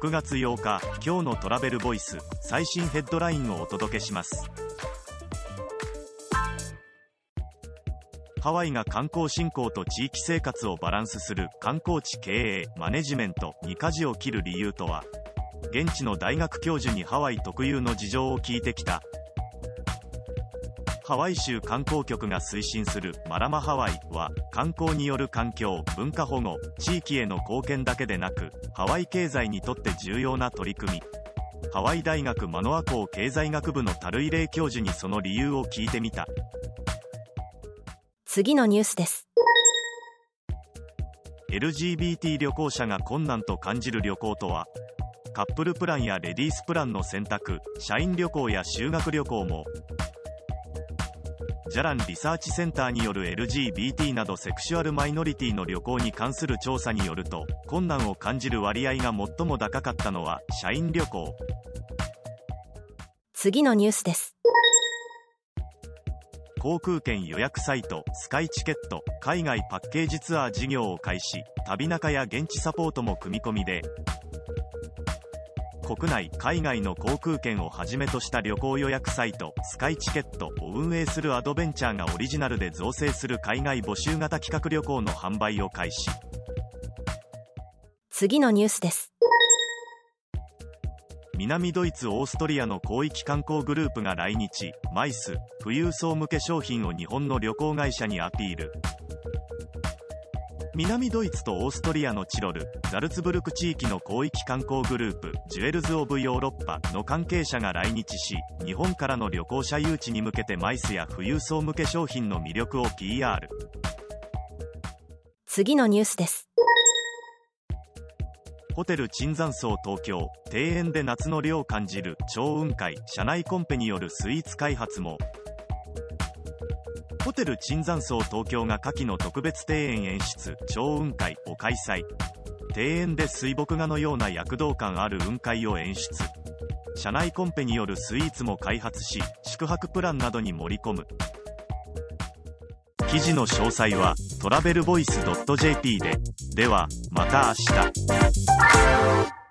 6月8日今日のトラベルボイス最新ヘッドラインをお届けします。ハワイが観光振興と地域生活をバランスする観光地経営マネジメントに舵を切る理由とは現地の大学教授にハワイ特有の事情を聞いてきたハワイ州観光局が推進するマラマハワイは観光による環境文化保護地域への貢献だけでなくハワイ経済にとって重要な取り組み。ハワイ大学マノア校経済学部の樽井玲教授にその理由を聞いてみた。次のニュースです。LGBT 旅行者が困難と感じる旅行とはカップルプランやレディースプランの選択社員旅行や修学旅行もジャランリサーチセンターによる LGBT などセクシュアルマイノリティの旅行に関する調査によると困難を感じる割合が最も高かったのは社員旅行。次のニュースです。航空券予約サイトスカイチケット海外パッケージツアー事業を開始旅中や現地サポートも組み込みで国内海外の航空券をはじめとした旅行予約サイトスカイチケットを運営するアドベンチャーがオリジナルで造成する海外募集型企画旅行の販売を開始。次のニュースです。南ドイツオーストリアの広域観光グループが来日。マイス富裕層向け商品を日本の旅行会社にアピール南ドイツとオーストリアのチロル、ザルツブルク地域の広域観光グループ、ジュエルズ・オブ・ヨーロッパの関係者が来日し、日本からの旅行者誘致に向けてマイスや富裕層向け商品の魅力を PR。次のニュースですホテル椿山荘東京、庭園で夏の涼を感じる超雲海、社内コンペによるスイーツ開発も、ホテル椿山荘東京が夏季の特別庭園演出超雲海を開催。庭園で水墨画のような躍動感ある雲海を演出。社内コンペによるスイーツも開発し宿泊プランなどに盛り込む。記事の詳細はトラベルボイス .jp で。ではまた明日。